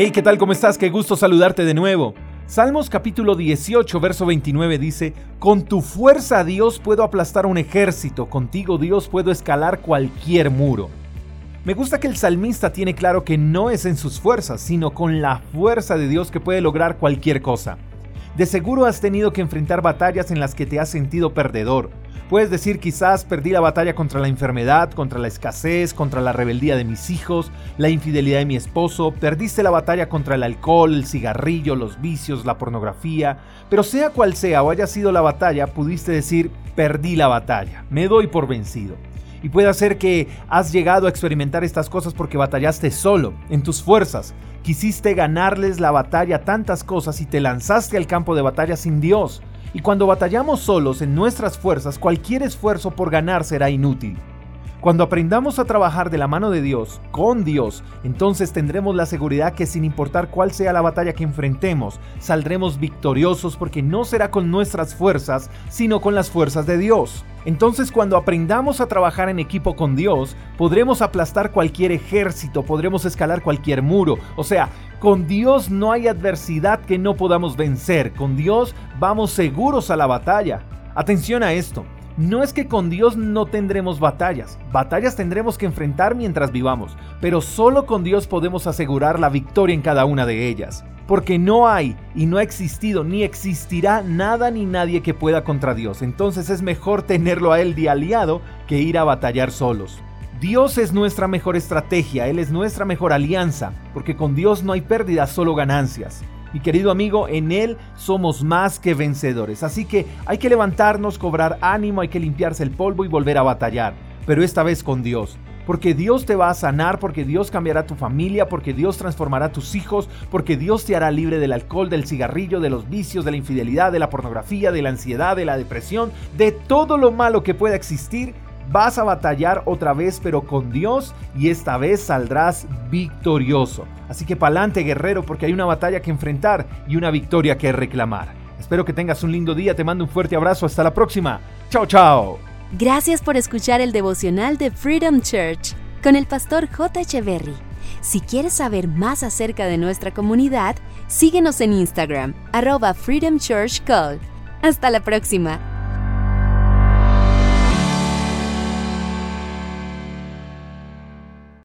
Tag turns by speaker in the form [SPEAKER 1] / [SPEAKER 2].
[SPEAKER 1] Hey, ¿qué tal? ¿Cómo estás? Qué gusto saludarte de nuevo. Salmos capítulo 18, verso 29 dice, Con tu fuerza, Dios, puedo aplastar un ejército, contigo, Dios, puedo escalar cualquier muro. Me gusta que el salmista tiene claro que no es en sus fuerzas, sino con la fuerza de Dios que puede lograr cualquier cosa. De seguro has tenido que enfrentar batallas en las que te has sentido perdedor, Puedes decir quizás perdí la batalla contra la enfermedad, contra la escasez, contra la rebeldía de mis hijos, la infidelidad de mi esposo, perdiste la batalla contra el alcohol, el cigarrillo, los vicios, la pornografía, pero sea cual sea o haya sido la batalla, pudiste decir perdí la batalla, me doy por vencido. Y puede ser que has llegado a experimentar estas cosas porque batallaste solo, en tus fuerzas. Quisiste ganarles la batalla a tantas cosas y te lanzaste al campo de batalla sin Dios. Y cuando batallamos solos en nuestras fuerzas, cualquier esfuerzo por ganar será inútil. Cuando aprendamos a trabajar de la mano de Dios, con Dios, entonces tendremos la seguridad que sin importar cuál sea la batalla que enfrentemos, saldremos victoriosos porque no será con nuestras fuerzas, sino con las fuerzas de Dios. Entonces cuando aprendamos a trabajar en equipo con Dios, podremos aplastar cualquier ejército, podremos escalar cualquier muro. O sea, con Dios no hay adversidad que no podamos vencer. Con Dios vamos seguros a la batalla. Atención a esto. No es que con Dios no tendremos batallas, batallas tendremos que enfrentar mientras vivamos, pero solo con Dios podemos asegurar la victoria en cada una de ellas. Porque no hay y no ha existido ni existirá nada ni nadie que pueda contra Dios. Entonces es mejor tenerlo a Él de aliado que ir a batallar solos. Dios es nuestra mejor estrategia, Él es nuestra mejor alianza, porque con Dios no hay pérdidas, solo ganancias. Mi querido amigo, en Él somos más que vencedores. Así que hay que levantarnos, cobrar ánimo, hay que limpiarse el polvo y volver a batallar. Pero esta vez con Dios. Porque Dios te va a sanar, porque Dios cambiará tu familia, porque Dios transformará tus hijos, porque Dios te hará libre del alcohol, del cigarrillo, de los vicios, de la infidelidad, de la pornografía, de la ansiedad, de la depresión, de todo lo malo que pueda existir Vas a batallar otra vez, pero con Dios, y esta vez saldrás victorioso. Así que pa'lante, guerrero, porque hay una batalla que enfrentar y una victoria que reclamar. Espero que tengas un lindo día, te mando un fuerte abrazo, hasta la próxima. Chao, chao.
[SPEAKER 2] Gracias por escuchar el devocional de Freedom Church con el pastor J. Echeverry. Si quieres saber más acerca de nuestra comunidad, síguenos en Instagram, arroba Freedom Church. Hasta la próxima.